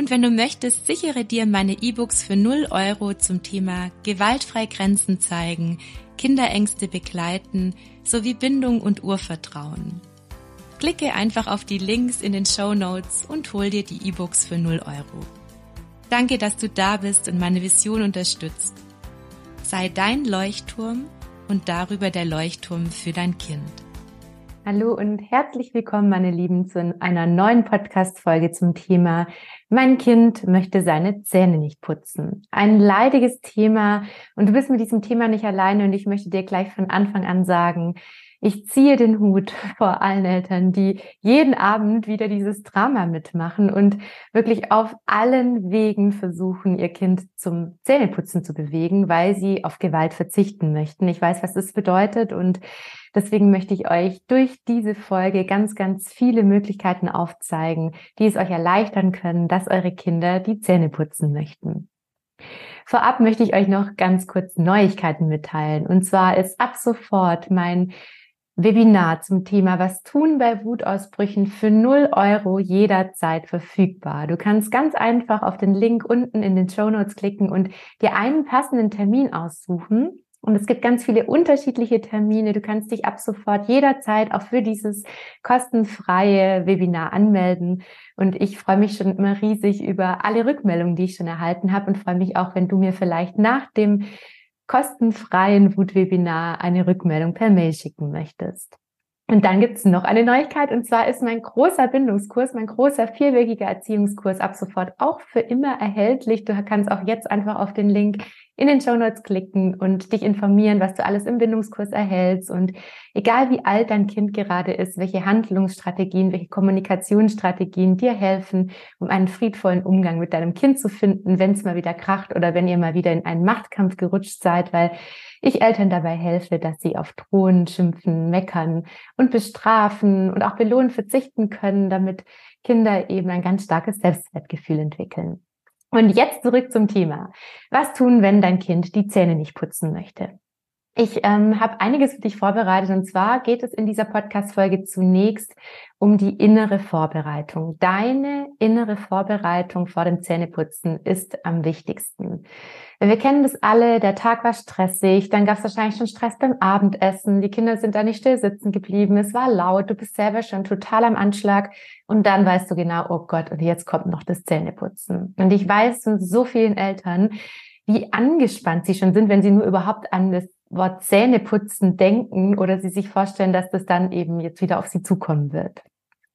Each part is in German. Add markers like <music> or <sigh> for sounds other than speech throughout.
und wenn du möchtest, sichere dir meine E-Books für 0 Euro zum Thema gewaltfrei Grenzen zeigen, Kinderängste begleiten sowie Bindung und Urvertrauen. Klicke einfach auf die Links in den Show Notes und hol dir die E-Books für 0 Euro. Danke, dass du da bist und meine Vision unterstützt. Sei dein Leuchtturm und darüber der Leuchtturm für dein Kind. Hallo und herzlich willkommen, meine Lieben, zu einer neuen Podcast-Folge zum Thema Mein Kind möchte seine Zähne nicht putzen. Ein leidiges Thema und du bist mit diesem Thema nicht alleine und ich möchte dir gleich von Anfang an sagen, ich ziehe den Hut <laughs> vor allen Eltern, die jeden Abend wieder dieses Drama mitmachen und wirklich auf allen Wegen versuchen, ihr Kind zum Zähneputzen zu bewegen, weil sie auf Gewalt verzichten möchten. Ich weiß, was das bedeutet und deswegen möchte ich euch durch diese Folge ganz, ganz viele Möglichkeiten aufzeigen, die es euch erleichtern können, dass eure Kinder die Zähne putzen möchten. Vorab möchte ich euch noch ganz kurz Neuigkeiten mitteilen. Und zwar ist ab sofort mein Webinar zum Thema Was tun bei Wutausbrüchen für 0 Euro jederzeit verfügbar. Du kannst ganz einfach auf den Link unten in den Show Notes klicken und dir einen passenden Termin aussuchen. Und es gibt ganz viele unterschiedliche Termine. Du kannst dich ab sofort jederzeit auch für dieses kostenfreie Webinar anmelden. Und ich freue mich schon immer riesig über alle Rückmeldungen, die ich schon erhalten habe und freue mich auch, wenn du mir vielleicht nach dem kostenfreien Wut-Webinar eine Rückmeldung per Mail schicken möchtest. Und dann gibt es noch eine Neuigkeit und zwar ist mein großer Bindungskurs, mein großer vierwöchiger Erziehungskurs ab sofort auch für immer erhältlich. Du kannst auch jetzt einfach auf den Link in den Show Notes klicken und dich informieren, was du alles im Bindungskurs erhältst. Und egal wie alt dein Kind gerade ist, welche Handlungsstrategien, welche Kommunikationsstrategien dir helfen, um einen friedvollen Umgang mit deinem Kind zu finden, wenn es mal wieder kracht oder wenn ihr mal wieder in einen Machtkampf gerutscht seid, weil ich Eltern dabei helfe, dass sie auf drohen, schimpfen, meckern und bestrafen und auch belohnen verzichten können, damit Kinder eben ein ganz starkes Selbstwertgefühl entwickeln. Und jetzt zurück zum Thema. Was tun, wenn dein Kind die Zähne nicht putzen möchte? Ich ähm, habe einiges für dich vorbereitet. Und zwar geht es in dieser Podcast-Folge zunächst um die innere Vorbereitung. Deine innere Vorbereitung vor dem Zähneputzen ist am wichtigsten. Wir kennen das alle, der Tag war stressig, dann gab es wahrscheinlich schon Stress beim Abendessen, die Kinder sind da nicht still sitzen geblieben, es war laut, du bist selber schon total am Anschlag. Und dann weißt du genau, oh Gott, und jetzt kommt noch das Zähneputzen. Und ich weiß von so vielen Eltern, wie angespannt sie schon sind, wenn sie nur überhaupt an das Wort Zähneputzen denken oder sie sich vorstellen, dass das dann eben jetzt wieder auf sie zukommen wird.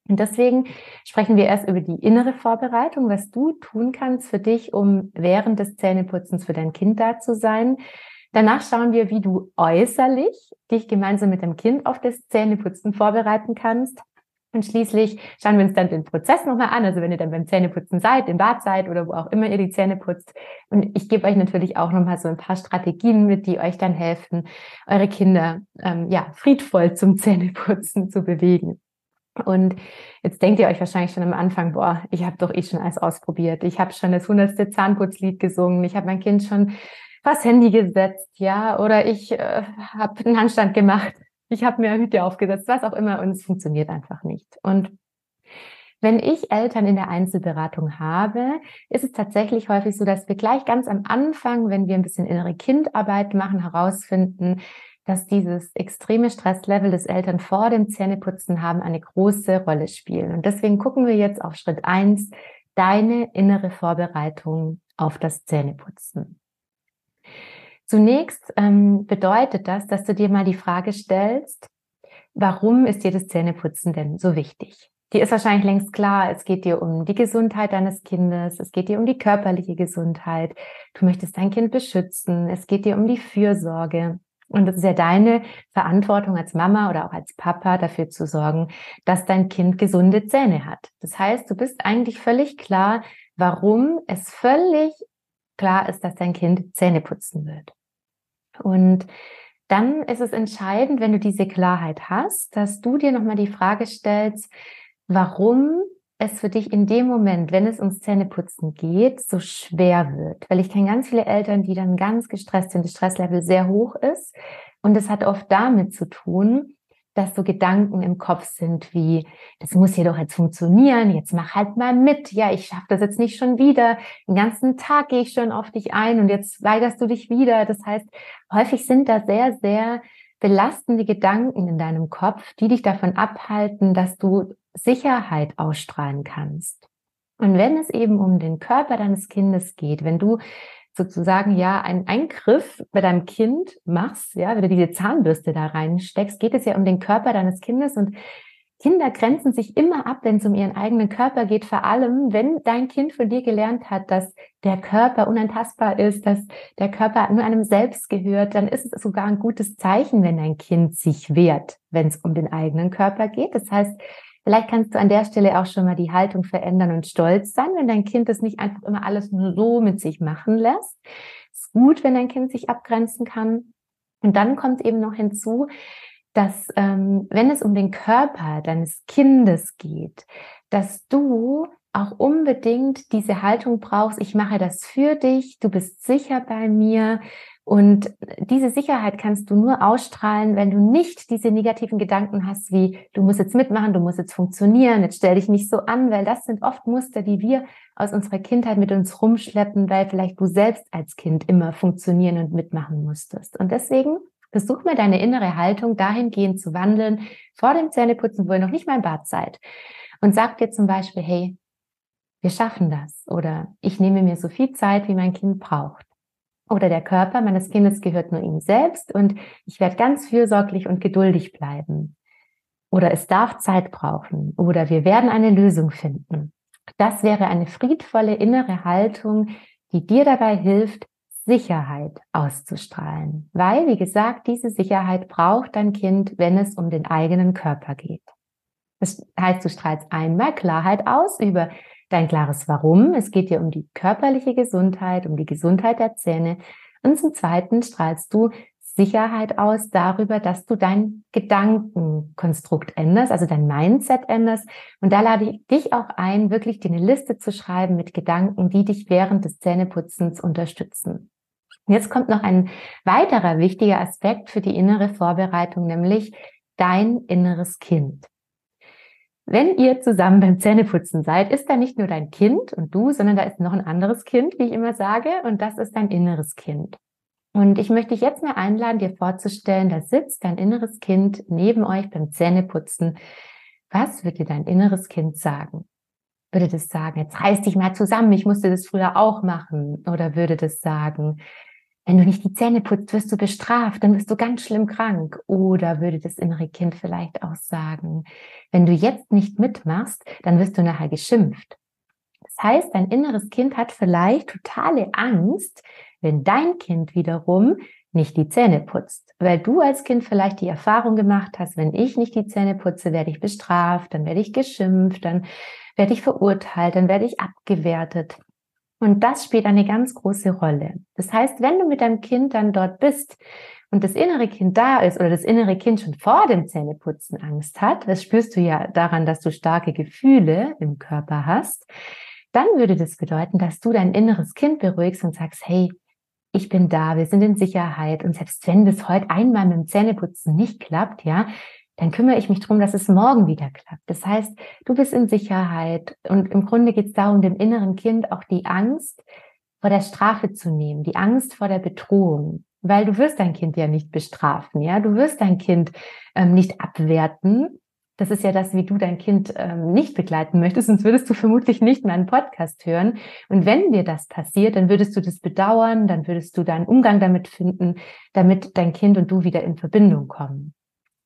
Und deswegen sprechen wir erst über die innere Vorbereitung, was du tun kannst für dich, um während des Zähneputzens für dein Kind da zu sein. Danach schauen wir, wie du äußerlich dich gemeinsam mit dem Kind auf das Zähneputzen vorbereiten kannst. Und schließlich schauen wir uns dann den Prozess nochmal an. Also wenn ihr dann beim Zähneputzen seid, im Bad seid oder wo auch immer ihr die Zähne putzt. Und ich gebe euch natürlich auch nochmal so ein paar Strategien mit, die euch dann helfen, eure Kinder ähm, ja friedvoll zum Zähneputzen zu bewegen. Und jetzt denkt ihr euch wahrscheinlich schon am Anfang, boah, ich habe doch eh schon alles ausprobiert. Ich habe schon das hundertste Zahnputzlied gesungen. Ich habe mein Kind schon was Handy gesetzt, ja, oder ich äh, habe einen Handstand gemacht ich habe mir Hüte aufgesetzt, was auch immer, und es funktioniert einfach nicht. Und wenn ich Eltern in der Einzelberatung habe, ist es tatsächlich häufig so, dass wir gleich ganz am Anfang, wenn wir ein bisschen innere Kindarbeit machen, herausfinden, dass dieses extreme Stresslevel des Eltern vor dem Zähneputzen haben eine große Rolle spielen. Und deswegen gucken wir jetzt auf Schritt eins: deine innere Vorbereitung auf das Zähneputzen. Zunächst ähm, bedeutet das, dass du dir mal die Frage stellst, warum ist dir das Zähneputzen denn so wichtig? Dir ist wahrscheinlich längst klar, es geht dir um die Gesundheit deines Kindes, es geht dir um die körperliche Gesundheit, du möchtest dein Kind beschützen, es geht dir um die Fürsorge. Und es ist ja deine Verantwortung als Mama oder auch als Papa dafür zu sorgen, dass dein Kind gesunde Zähne hat. Das heißt, du bist eigentlich völlig klar, warum es völlig klar ist, dass dein Kind Zähne putzen wird. Und dann ist es entscheidend, wenn du diese Klarheit hast, dass du dir nochmal die Frage stellst, warum es für dich in dem Moment, wenn es ums Zähneputzen geht, so schwer wird. Weil ich kenne ganz viele Eltern, die dann ganz gestresst sind, das Stresslevel sehr hoch ist. Und es hat oft damit zu tun, dass so Gedanken im Kopf sind wie, das muss hier doch jetzt funktionieren, jetzt mach halt mal mit. Ja, ich schaffe das jetzt nicht schon wieder. Den ganzen Tag gehe ich schon auf dich ein und jetzt weigerst du dich wieder. Das heißt, häufig sind da sehr, sehr belastende Gedanken in deinem Kopf, die dich davon abhalten, dass du Sicherheit ausstrahlen kannst. Und wenn es eben um den Körper deines Kindes geht, wenn du sozusagen ja einen Eingriff bei deinem Kind machst, ja, wenn du diese Zahnbürste da reinsteckst, geht es ja um den Körper deines Kindes und Kinder grenzen sich immer ab, wenn es um ihren eigenen Körper geht, vor allem, wenn dein Kind von dir gelernt hat, dass der Körper unantastbar ist, dass der Körper nur einem selbst gehört, dann ist es sogar ein gutes Zeichen, wenn dein Kind sich wehrt, wenn es um den eigenen Körper geht. Das heißt, Vielleicht kannst du an der Stelle auch schon mal die Haltung verändern und stolz sein, wenn dein Kind das nicht einfach immer alles nur so mit sich machen lässt. Ist gut, wenn dein Kind sich abgrenzen kann. Und dann kommt eben noch hinzu, dass ähm, wenn es um den Körper deines Kindes geht, dass du auch unbedingt diese Haltung brauchst, ich mache das für dich, du bist sicher bei mir, und diese Sicherheit kannst du nur ausstrahlen, wenn du nicht diese negativen Gedanken hast, wie du musst jetzt mitmachen, du musst jetzt funktionieren, jetzt stell dich nicht so an, weil das sind oft Muster, die wir aus unserer Kindheit mit uns rumschleppen, weil vielleicht du selbst als Kind immer funktionieren und mitmachen musstest. Und deswegen versuch mal deine innere Haltung dahingehend zu wandeln, vor dem Zähneputzen, wo ihr noch nicht mal im Bad seid. Und sag dir zum Beispiel, hey, wir schaffen das. Oder ich nehme mir so viel Zeit, wie mein Kind braucht oder der Körper meines Kindes gehört nur ihm selbst und ich werde ganz fürsorglich und geduldig bleiben. Oder es darf Zeit brauchen oder wir werden eine Lösung finden. Das wäre eine friedvolle innere Haltung, die dir dabei hilft, Sicherheit auszustrahlen. Weil, wie gesagt, diese Sicherheit braucht dein Kind, wenn es um den eigenen Körper geht. Das heißt, du strahlst einmal Klarheit aus über dein klares Warum. Es geht dir um die körperliche Gesundheit, um die Gesundheit der Zähne. Und zum Zweiten strahlst du Sicherheit aus darüber, dass du dein Gedankenkonstrukt änderst, also dein Mindset änderst. Und da lade ich dich auch ein, wirklich dir eine Liste zu schreiben mit Gedanken, die dich während des Zähneputzens unterstützen. Jetzt kommt noch ein weiterer wichtiger Aspekt für die innere Vorbereitung, nämlich dein inneres Kind. Wenn ihr zusammen beim Zähneputzen seid, ist da nicht nur dein Kind und du, sondern da ist noch ein anderes Kind, wie ich immer sage, und das ist dein inneres Kind. Und ich möchte dich jetzt mal einladen, dir vorzustellen, da sitzt dein inneres Kind neben euch beim Zähneputzen. Was würde dein inneres Kind sagen? Würde das sagen, jetzt reiß dich mal zusammen, ich musste das früher auch machen? Oder würde das sagen, wenn du nicht die Zähne putzt, wirst du bestraft, dann wirst du ganz schlimm krank. Oder würde das innere Kind vielleicht auch sagen, wenn du jetzt nicht mitmachst, dann wirst du nachher geschimpft. Das heißt, dein inneres Kind hat vielleicht totale Angst, wenn dein Kind wiederum nicht die Zähne putzt. Weil du als Kind vielleicht die Erfahrung gemacht hast, wenn ich nicht die Zähne putze, werde ich bestraft, dann werde ich geschimpft, dann werde ich verurteilt, dann werde ich abgewertet. Und das spielt eine ganz große Rolle. Das heißt, wenn du mit deinem Kind dann dort bist und das innere Kind da ist oder das innere Kind schon vor dem Zähneputzen Angst hat, das spürst du ja daran, dass du starke Gefühle im Körper hast, dann würde das bedeuten, dass du dein inneres Kind beruhigst und sagst, hey, ich bin da, wir sind in Sicherheit und selbst wenn das heute einmal mit dem Zähneputzen nicht klappt, ja, dann kümmere ich mich darum, dass es morgen wieder klappt. Das heißt, du bist in Sicherheit und im Grunde geht es darum, dem inneren Kind auch die Angst vor der Strafe zu nehmen, die Angst vor der Bedrohung, weil du wirst dein Kind ja nicht bestrafen, ja, du wirst dein Kind ähm, nicht abwerten. Das ist ja das, wie du dein Kind ähm, nicht begleiten möchtest, sonst würdest du vermutlich nicht meinen Podcast hören. Und wenn dir das passiert, dann würdest du das bedauern, dann würdest du deinen Umgang damit finden, damit dein Kind und du wieder in Verbindung kommen.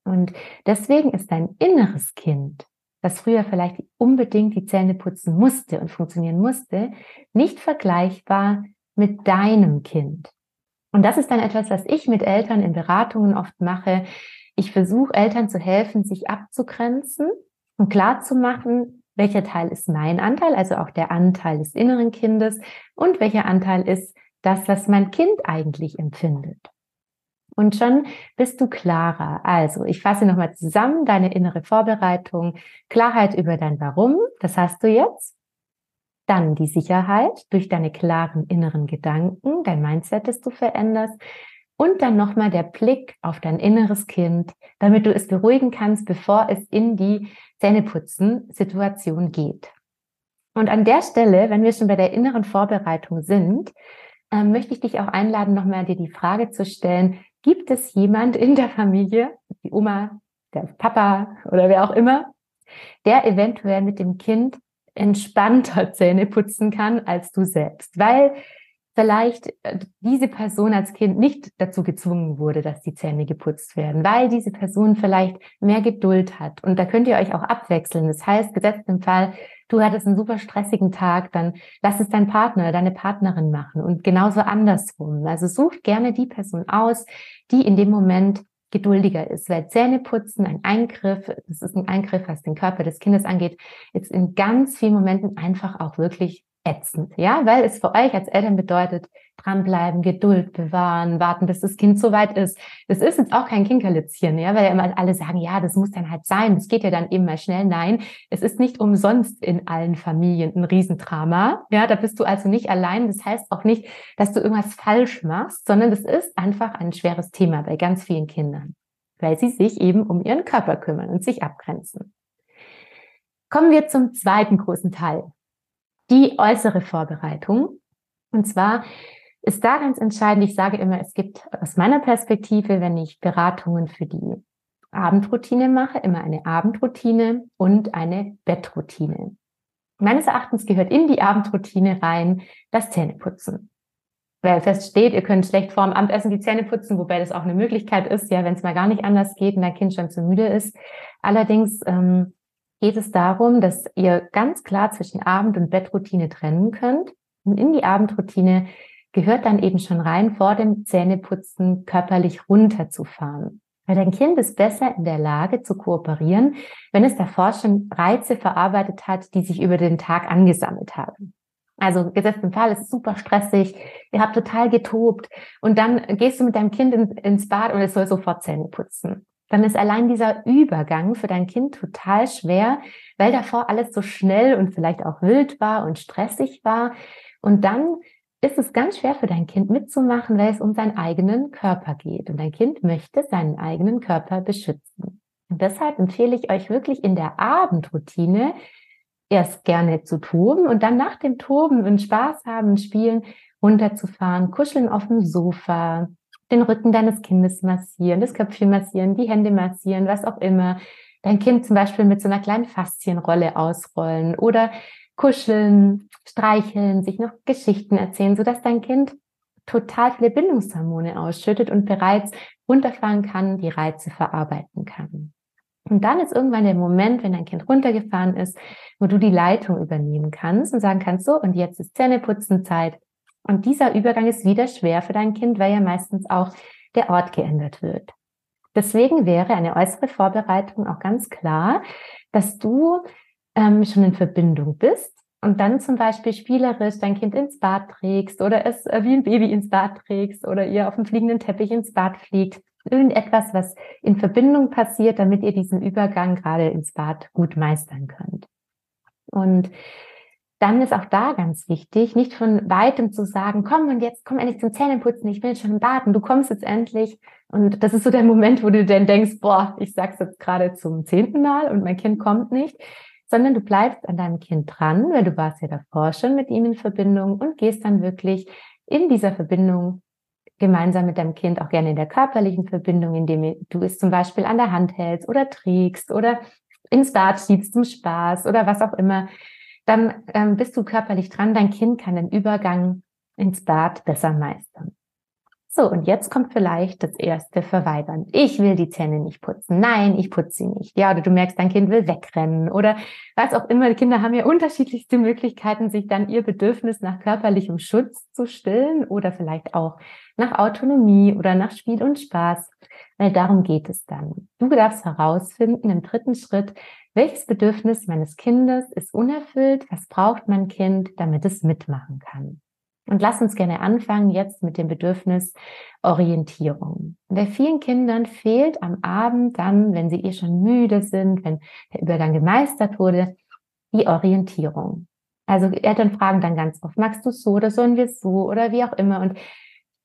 Und deswegen ist dein inneres Kind, das früher vielleicht unbedingt die Zähne putzen musste und funktionieren musste, nicht vergleichbar mit deinem Kind. Und das ist dann etwas, was ich mit Eltern in Beratungen oft mache. Ich versuche Eltern zu helfen, sich abzugrenzen und klar zu machen, welcher Teil ist mein Anteil, also auch der Anteil des inneren Kindes und welcher Anteil ist das, was mein Kind eigentlich empfindet. Und schon bist du klarer. Also, ich fasse nochmal zusammen deine innere Vorbereitung, Klarheit über dein Warum, das hast du jetzt. Dann die Sicherheit durch deine klaren inneren Gedanken, dein Mindset, das du veränderst. Und dann nochmal der Blick auf dein inneres Kind, damit du es beruhigen kannst, bevor es in die Zähneputzen-Situation geht. Und an der Stelle, wenn wir schon bei der inneren Vorbereitung sind, äh, möchte ich dich auch einladen, nochmal dir die Frage zu stellen, gibt es jemand in der Familie, die Oma, der Papa oder wer auch immer, der eventuell mit dem Kind entspannter Zähne putzen kann als du selbst, weil vielleicht äh, diese Person als Kind nicht dazu gezwungen wurde, dass die Zähne geputzt werden, weil diese Person vielleicht mehr Geduld hat. Und da könnt ihr euch auch abwechseln. Das heißt, gesetzt im Fall, du hattest einen super stressigen Tag, dann lass es dein Partner deine Partnerin machen und genauso andersrum. Also sucht gerne die Person aus, die in dem Moment geduldiger ist, weil Zähneputzen ein Eingriff, das ist ein Eingriff, was den Körper des Kindes angeht, ist in ganz vielen Momenten einfach auch wirklich ätzend, ja, weil es für euch als Eltern bedeutet, dranbleiben, Geduld bewahren, warten, bis das Kind so weit ist. Das ist jetzt auch kein Kinkerlitzchen, ja, weil ja immer alle sagen, ja, das muss dann halt sein, das geht ja dann eben mal schnell. Nein, es ist nicht umsonst in allen Familien ein Riesendrama, ja, da bist du also nicht allein. Das heißt auch nicht, dass du irgendwas falsch machst, sondern das ist einfach ein schweres Thema bei ganz vielen Kindern, weil sie sich eben um ihren Körper kümmern und sich abgrenzen. Kommen wir zum zweiten großen Teil die äußere Vorbereitung. Und zwar ist da ganz entscheidend, ich sage immer, es gibt aus meiner Perspektive, wenn ich Beratungen für die Abendroutine mache, immer eine Abendroutine und eine Bettroutine. Meines Erachtens gehört in die Abendroutine rein das Zähneputzen. Weil feststeht, ihr könnt schlecht vorm Abendessen die Zähne putzen, wobei das auch eine Möglichkeit ist, ja, wenn es mal gar nicht anders geht und dein Kind schon zu müde ist. Allerdings ähm, geht es darum, dass ihr ganz klar zwischen Abend- und Bettroutine trennen könnt. Und in die Abendroutine gehört dann eben schon rein, vor dem Zähneputzen körperlich runterzufahren. Weil dein Kind ist besser in der Lage zu kooperieren, wenn es davor schon Reize verarbeitet hat, die sich über den Tag angesammelt haben. Also gesetzt im Fall, es ist super stressig, ihr habt total getobt und dann gehst du mit deinem Kind ins Bad und es soll sofort Zähne putzen dann ist allein dieser Übergang für dein Kind total schwer, weil davor alles so schnell und vielleicht auch wild war und stressig war. Und dann ist es ganz schwer für dein Kind mitzumachen, weil es um seinen eigenen Körper geht. Und dein Kind möchte seinen eigenen Körper beschützen. Und deshalb empfehle ich euch wirklich in der Abendroutine erst gerne zu toben und dann nach dem Toben und Spaß haben, spielen, runterzufahren, kuscheln auf dem Sofa, den Rücken deines Kindes massieren, das Köpfchen massieren, die Hände massieren, was auch immer. Dein Kind zum Beispiel mit so einer kleinen Faszienrolle ausrollen oder kuscheln, streicheln, sich noch Geschichten erzählen, sodass dein Kind total viele Bindungshormone ausschüttet und bereits runterfahren kann, die Reize verarbeiten kann. Und dann ist irgendwann der Moment, wenn dein Kind runtergefahren ist, wo du die Leitung übernehmen kannst und sagen kannst, so, und jetzt ist Zähneputzenzeit. Und dieser Übergang ist wieder schwer für dein Kind, weil ja meistens auch der Ort geändert wird. Deswegen wäre eine äußere Vorbereitung auch ganz klar, dass du ähm, schon in Verbindung bist und dann zum Beispiel spielerisch dein Kind ins Bad trägst oder es äh, wie ein Baby ins Bad trägst oder ihr auf dem fliegenden Teppich ins Bad fliegt. Irgendetwas, was in Verbindung passiert, damit ihr diesen Übergang gerade ins Bad gut meistern könnt. Und dann ist auch da ganz wichtig, nicht von weitem zu sagen, komm und jetzt komm endlich zum Zähneputzen, ich bin schon im Bad du kommst jetzt endlich. Und das ist so der Moment, wo du dann denkst, boah, ich sag's jetzt gerade zum zehnten Mal und mein Kind kommt nicht, sondern du bleibst an deinem Kind dran, weil du warst ja davor schon mit ihm in Verbindung und gehst dann wirklich in dieser Verbindung gemeinsam mit deinem Kind auch gerne in der körperlichen Verbindung, indem du es zum Beispiel an der Hand hältst oder trägst oder ins Bad schiebst zum Spaß oder was auch immer dann ähm, bist du körperlich dran. Dein Kind kann den Übergang ins Bad besser meistern. So, und jetzt kommt vielleicht das erste Verweigern. Ich will die Zähne nicht putzen. Nein, ich putze sie nicht. Ja, oder du merkst, dein Kind will wegrennen oder was auch immer. Die Kinder haben ja unterschiedlichste Möglichkeiten, sich dann ihr Bedürfnis nach körperlichem Schutz zu stillen oder vielleicht auch nach Autonomie oder nach Spiel und Spaß. Weil darum geht es dann. Du darfst herausfinden im dritten Schritt, welches Bedürfnis meines Kindes ist unerfüllt? Was braucht mein Kind, damit es mitmachen kann? Und lass uns gerne anfangen jetzt mit dem Bedürfnis Orientierung. Bei vielen Kindern fehlt am Abend dann, wenn sie eh schon müde sind, wenn der Übergang gemeistert wurde, die Orientierung. Also Eltern fragen dann ganz oft, magst du so oder sollen wir so oder wie auch immer. Und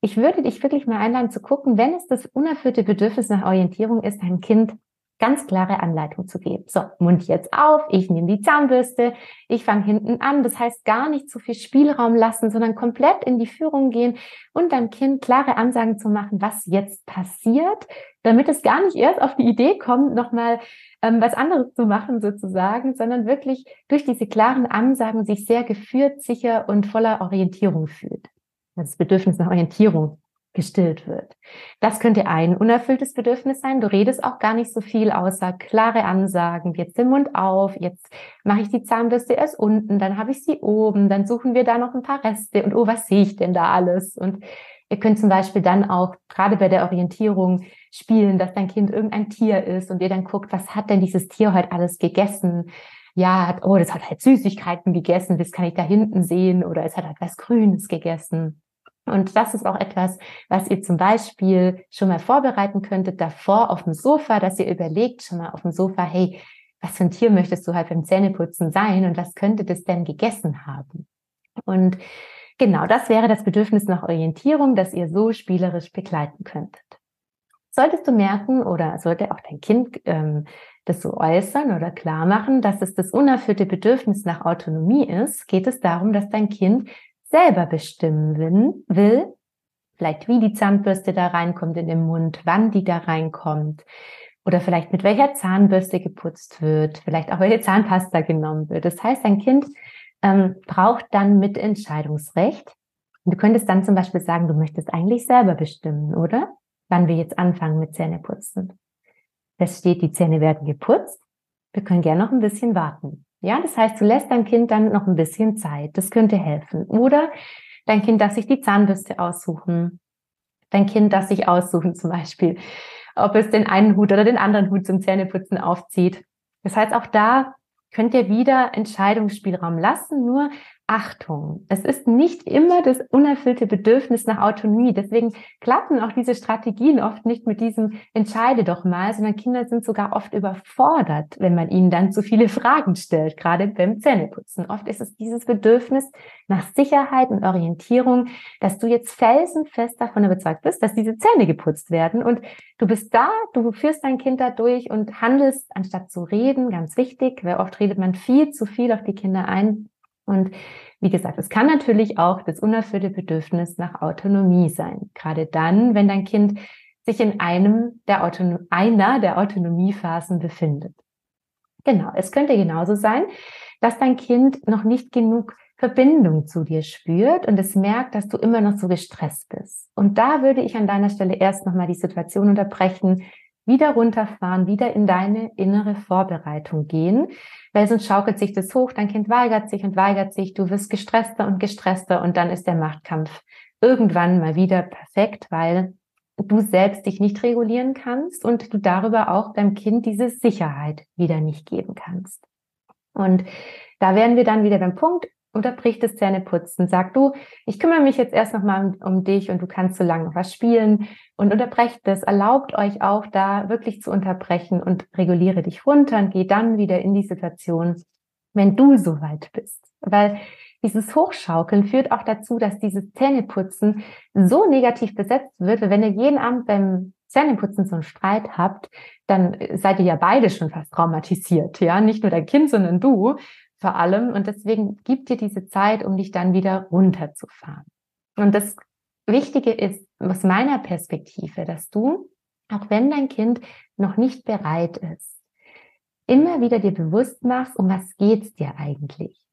ich würde dich wirklich mal einladen zu gucken, wenn es das unerfüllte Bedürfnis nach Orientierung ist, dein Kind ganz klare Anleitung zu geben. So, Mund jetzt auf, ich nehme die Zahnbürste, ich fange hinten an. Das heißt, gar nicht zu viel Spielraum lassen, sondern komplett in die Führung gehen und deinem Kind klare Ansagen zu machen, was jetzt passiert, damit es gar nicht erst auf die Idee kommt, nochmal ähm, was anderes zu machen sozusagen, sondern wirklich durch diese klaren Ansagen sich sehr geführt, sicher und voller Orientierung fühlt. Das Bedürfnis nach Orientierung gestillt wird. Das könnte ein unerfülltes Bedürfnis sein. Du redest auch gar nicht so viel außer klare Ansagen. Jetzt den Mund auf, jetzt mache ich die Zahnbürste erst unten, dann habe ich sie oben, dann suchen wir da noch ein paar Reste und oh, was sehe ich denn da alles? Und ihr könnt zum Beispiel dann auch gerade bei der Orientierung spielen, dass dein Kind irgendein Tier ist und ihr dann guckt, was hat denn dieses Tier heute alles gegessen? Ja, oh, das hat halt Süßigkeiten gegessen, das kann ich da hinten sehen oder es hat halt was Grünes gegessen. Und das ist auch etwas, was ihr zum Beispiel schon mal vorbereiten könntet davor auf dem Sofa, dass ihr überlegt schon mal auf dem Sofa, hey, was für ein Tier möchtest du halt beim Zähneputzen sein und was könnte das denn gegessen haben? Und genau das wäre das Bedürfnis nach Orientierung, das ihr so spielerisch begleiten könntet. Solltest du merken oder sollte auch dein Kind ähm, das so äußern oder klar machen, dass es das unerfüllte Bedürfnis nach Autonomie ist, geht es darum, dass dein Kind selber bestimmen will, vielleicht wie die Zahnbürste da reinkommt in den Mund, wann die da reinkommt oder vielleicht mit welcher Zahnbürste geputzt wird, vielleicht auch welche Zahnpasta genommen wird. Das heißt, ein Kind ähm, braucht dann Mitentscheidungsrecht. Und du könntest dann zum Beispiel sagen, du möchtest eigentlich selber bestimmen, oder? Wann wir jetzt anfangen mit Zähneputzen. Es steht, die Zähne werden geputzt. Wir können gerne noch ein bisschen warten. Ja, das heißt, du lässt dein Kind dann noch ein bisschen Zeit. Das könnte helfen. Oder dein Kind darf sich die Zahnbürste aussuchen. Dein Kind darf sich aussuchen, <laughs> zum Beispiel, ob es den einen Hut oder den anderen Hut zum Zähneputzen aufzieht. Das heißt, auch da könnt ihr wieder Entscheidungsspielraum lassen, nur Achtung, es ist nicht immer das unerfüllte Bedürfnis nach Autonomie. Deswegen klappen auch diese Strategien oft nicht mit diesem Entscheide doch mal, sondern Kinder sind sogar oft überfordert, wenn man ihnen dann zu viele Fragen stellt, gerade beim Zähneputzen. Oft ist es dieses Bedürfnis nach Sicherheit und Orientierung, dass du jetzt felsenfest davon überzeugt bist, dass diese Zähne geputzt werden und du bist da, du führst dein Kind da durch und handelst anstatt zu reden, ganz wichtig, weil oft redet man viel zu viel auf die Kinder ein und wie gesagt, es kann natürlich auch das unerfüllte Bedürfnis nach Autonomie sein. Gerade dann, wenn dein Kind sich in einem der Autonom einer der Autonomiephasen befindet. Genau. Es könnte genauso sein, dass dein Kind noch nicht genug Verbindung zu dir spürt und es merkt, dass du immer noch so gestresst bist. Und da würde ich an deiner Stelle erst nochmal die Situation unterbrechen, wieder runterfahren, wieder in deine innere Vorbereitung gehen, weil sonst schaukelt sich das hoch, dein Kind weigert sich und weigert sich, du wirst gestresster und gestresster und dann ist der Machtkampf irgendwann mal wieder perfekt, weil du selbst dich nicht regulieren kannst und du darüber auch deinem Kind diese Sicherheit wieder nicht geben kannst. Und da wären wir dann wieder beim Punkt, unterbricht das Zähneputzen, sag du, ich kümmere mich jetzt erst nochmal um, um dich und du kannst so lange was spielen. Und unterbrecht das, erlaubt euch auch da wirklich zu unterbrechen und reguliere dich runter und geh dann wieder in die Situation, wenn du soweit bist. Weil dieses Hochschaukeln führt auch dazu, dass dieses Zähneputzen so negativ besetzt wird, wenn ihr jeden Abend beim Zähneputzen so einen Streit habt, dann seid ihr ja beide schon fast traumatisiert, ja, nicht nur dein Kind, sondern du vor allem. Und deswegen gibt dir diese Zeit, um dich dann wieder runterzufahren. Und das Wichtige ist aus meiner Perspektive, dass du, auch wenn dein Kind noch nicht bereit ist, immer wieder dir bewusst machst, um was geht's dir eigentlich?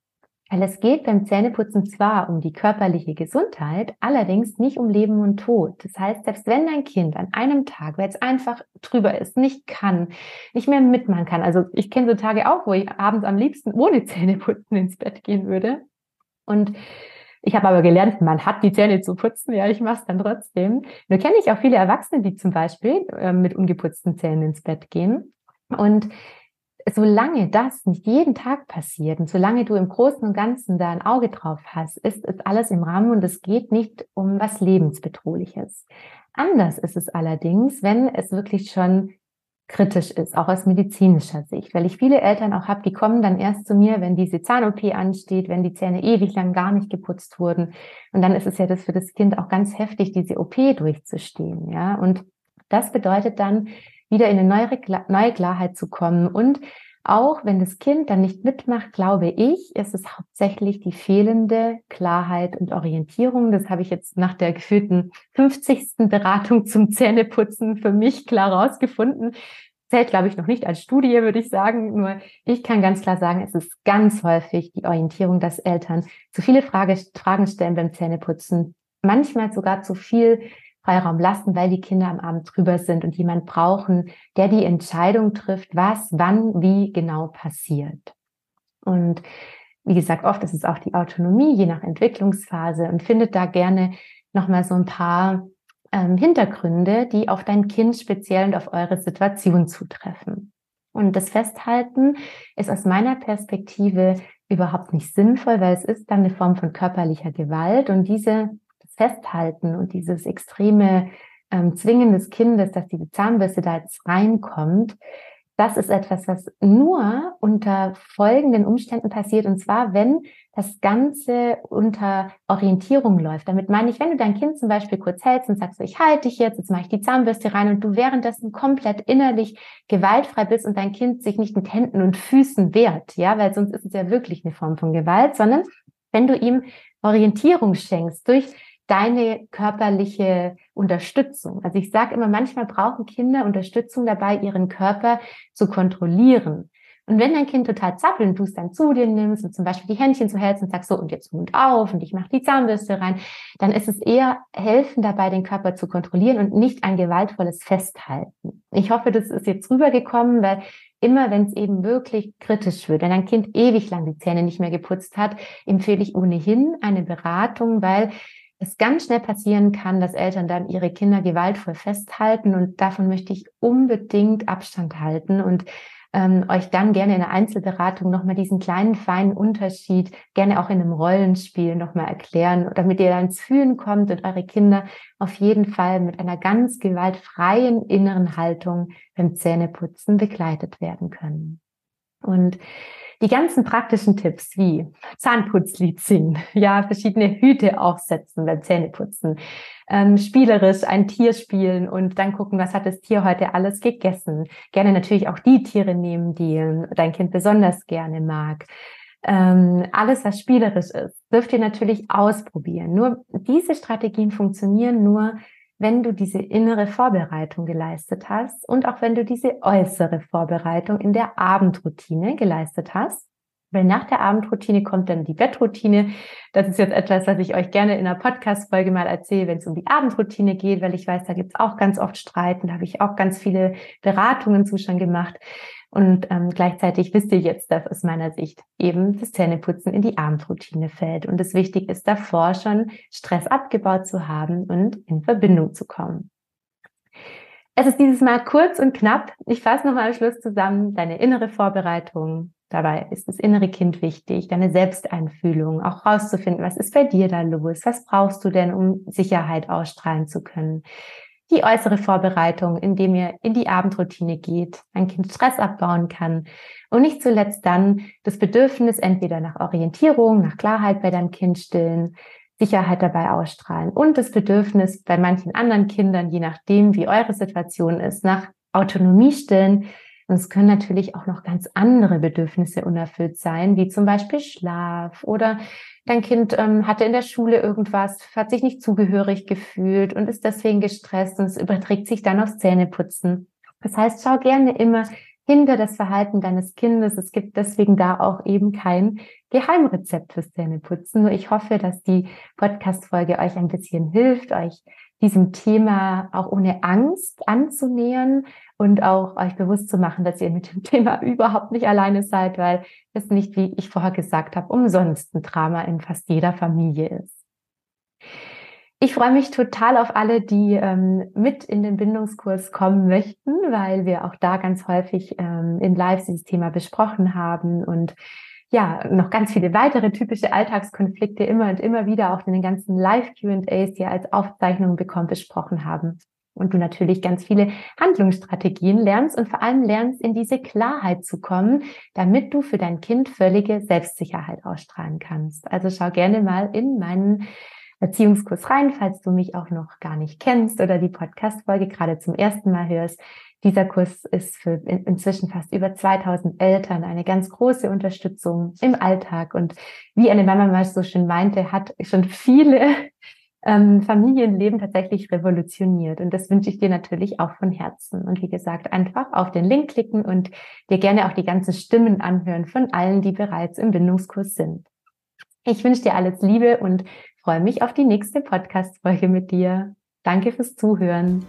Weil es geht beim Zähneputzen zwar um die körperliche Gesundheit, allerdings nicht um Leben und Tod. Das heißt, selbst wenn dein Kind an einem Tag, weil es einfach drüber ist, nicht kann, nicht mehr mitmachen kann. Also ich kenne so Tage auch, wo ich abends am liebsten ohne <laughs> Zähneputzen ins Bett gehen würde. Und ich habe aber gelernt, man hat die Zähne zu putzen. Ja, ich mache es dann trotzdem. Nur kenne ich auch viele Erwachsene, die zum Beispiel äh, mit ungeputzten Zähnen ins Bett gehen. Und solange das nicht jeden Tag passiert und solange du im Großen und Ganzen da ein Auge drauf hast, ist, ist alles im Rahmen und es geht nicht um was Lebensbedrohliches. Anders ist es allerdings, wenn es wirklich schon kritisch ist, auch aus medizinischer Sicht, weil ich viele Eltern auch habe, die kommen dann erst zu mir, wenn diese Zahn-OP ansteht, wenn die Zähne ewig lang gar nicht geputzt wurden. Und dann ist es ja das für das Kind auch ganz heftig, diese OP durchzustehen, ja. Und das bedeutet dann, wieder in eine neue, neue Klarheit zu kommen. Und auch wenn das Kind dann nicht mitmacht, glaube ich, ist es hauptsächlich die fehlende Klarheit und Orientierung. Das habe ich jetzt nach der gefühlten 50. Beratung zum Zähneputzen für mich klar rausgefunden. Zählt, glaube ich, noch nicht als Studie, würde ich sagen. Nur ich kann ganz klar sagen, es ist ganz häufig die Orientierung, dass Eltern zu viele Frage, Fragen stellen beim Zähneputzen, manchmal sogar zu viel Freiraum lassen, weil die Kinder am Abend drüber sind und jemand brauchen, der die Entscheidung trifft, was, wann, wie genau passiert. Und wie gesagt, oft ist es auch die Autonomie, je nach Entwicklungsphase und findet da gerne nochmal so ein paar ähm, Hintergründe, die auf dein Kind speziell und auf eure Situation zutreffen. Und das Festhalten ist aus meiner Perspektive überhaupt nicht sinnvoll, weil es ist dann eine Form von körperlicher Gewalt und diese Festhalten und dieses extreme ähm, Zwingen des Kindes, dass diese Zahnbürste da jetzt reinkommt, das ist etwas, was nur unter folgenden Umständen passiert. Und zwar, wenn das Ganze unter Orientierung läuft. Damit meine ich, wenn du dein Kind zum Beispiel kurz hältst und sagst, ich halte dich jetzt, jetzt mache ich die Zahnbürste rein und du währenddessen komplett innerlich gewaltfrei bist und dein Kind sich nicht mit Händen und Füßen wehrt, ja, weil sonst ist es ja wirklich eine Form von Gewalt, sondern wenn du ihm Orientierung schenkst durch deine körperliche Unterstützung. Also ich sage immer, manchmal brauchen Kinder Unterstützung dabei, ihren Körper zu kontrollieren. Und wenn dein Kind total zappeln, du es dann zu dir nimmst und zum Beispiel die Händchen zu hältst und sagst so, und jetzt Mund auf und ich mache die Zahnbürste rein, dann ist es eher helfen dabei, den Körper zu kontrollieren und nicht ein gewaltvolles Festhalten. Ich hoffe, das ist jetzt rübergekommen, weil immer wenn es eben wirklich kritisch wird, wenn ein Kind ewig lang die Zähne nicht mehr geputzt hat, empfehle ich ohnehin eine Beratung, weil es ganz schnell passieren kann, dass Eltern dann ihre Kinder gewaltvoll festhalten und davon möchte ich unbedingt Abstand halten und ähm, euch dann gerne in der Einzelberatung nochmal diesen kleinen feinen Unterschied gerne auch in einem Rollenspiel nochmal erklären, damit ihr dann ins Fühlen kommt und eure Kinder auf jeden Fall mit einer ganz gewaltfreien inneren Haltung beim Zähneputzen begleitet werden können. Und die ganzen praktischen Tipps wie Zahnputzlied singen, <laughs> ja, verschiedene Hüte aufsetzen beim Zähneputzen, ähm, spielerisch ein Tier spielen und dann gucken, was hat das Tier heute alles gegessen. Gerne natürlich auch die Tiere nehmen, die dein Kind besonders gerne mag. Ähm, alles, was spielerisch ist, dürft ihr natürlich ausprobieren. Nur diese Strategien funktionieren nur, wenn du diese innere Vorbereitung geleistet hast und auch wenn du diese äußere Vorbereitung in der Abendroutine geleistet hast. Weil nach der Abendroutine kommt dann die Bettroutine. Das ist jetzt etwas, was ich euch gerne in einer Podcast-Folge mal erzähle, wenn es um die Abendroutine geht, weil ich weiß, da gibt es auch ganz oft Streiten. Da habe ich auch ganz viele Beratungen zu schon gemacht. Und ähm, gleichzeitig wisst ihr jetzt, dass aus meiner Sicht eben das Zähneputzen in die Abendroutine fällt. Und es wichtig ist, davor schon Stress abgebaut zu haben und in Verbindung zu kommen. Es ist dieses Mal kurz und knapp. Ich fasse nochmal am Schluss zusammen. Deine innere Vorbereitung. Dabei ist das innere Kind wichtig, deine Selbsteinfühlung, auch rauszufinden, was ist bei dir da los? Was brauchst du denn, um Sicherheit ausstrahlen zu können? Die äußere Vorbereitung, indem ihr in die Abendroutine geht, ein Kind Stress abbauen kann. Und nicht zuletzt dann das Bedürfnis entweder nach Orientierung, nach Klarheit bei deinem Kind stillen, Sicherheit dabei ausstrahlen und das Bedürfnis bei manchen anderen Kindern, je nachdem, wie eure Situation ist, nach Autonomie stillen, und es können natürlich auch noch ganz andere Bedürfnisse unerfüllt sein, wie zum Beispiel Schlaf oder dein Kind ähm, hatte in der Schule irgendwas, hat sich nicht zugehörig gefühlt und ist deswegen gestresst und es überträgt sich dann aufs Zähneputzen. Das heißt, schau gerne immer, hinter das Verhalten deines Kindes. Es gibt deswegen da auch eben kein Geheimrezept fürs Zähneputzen. Nur ich hoffe, dass die Podcast-Folge euch ein bisschen hilft, euch diesem Thema auch ohne Angst anzunähern und auch euch bewusst zu machen, dass ihr mit dem <laughs> Thema überhaupt nicht alleine seid, weil es nicht, wie ich vorher gesagt habe, umsonst ein Drama in fast jeder Familie ist. Ich freue mich total auf alle, die ähm, mit in den Bindungskurs kommen möchten, weil wir auch da ganz häufig ähm, in Live dieses Thema besprochen haben und ja, noch ganz viele weitere typische Alltagskonflikte immer und immer wieder auch in den ganzen Live-QAs, die ihr als Aufzeichnungen bekommt, besprochen haben. Und du natürlich ganz viele Handlungsstrategien lernst und vor allem lernst, in diese Klarheit zu kommen, damit du für dein Kind völlige Selbstsicherheit ausstrahlen kannst. Also schau gerne mal in meinen Erziehungskurs rein, falls du mich auch noch gar nicht kennst oder die Podcast-Folge gerade zum ersten Mal hörst. Dieser Kurs ist für inzwischen fast über 2000 Eltern eine ganz große Unterstützung im Alltag. Und wie eine Mama mal so schön meinte, hat schon viele <laughs> ähm, Familienleben tatsächlich revolutioniert. Und das wünsche ich dir natürlich auch von Herzen. Und wie gesagt, einfach auf den Link klicken und dir gerne auch die ganzen Stimmen anhören von allen, die bereits im Bindungskurs sind. Ich wünsche dir alles Liebe und freue mich auf die nächste Podcast-Folge mit dir. Danke fürs Zuhören.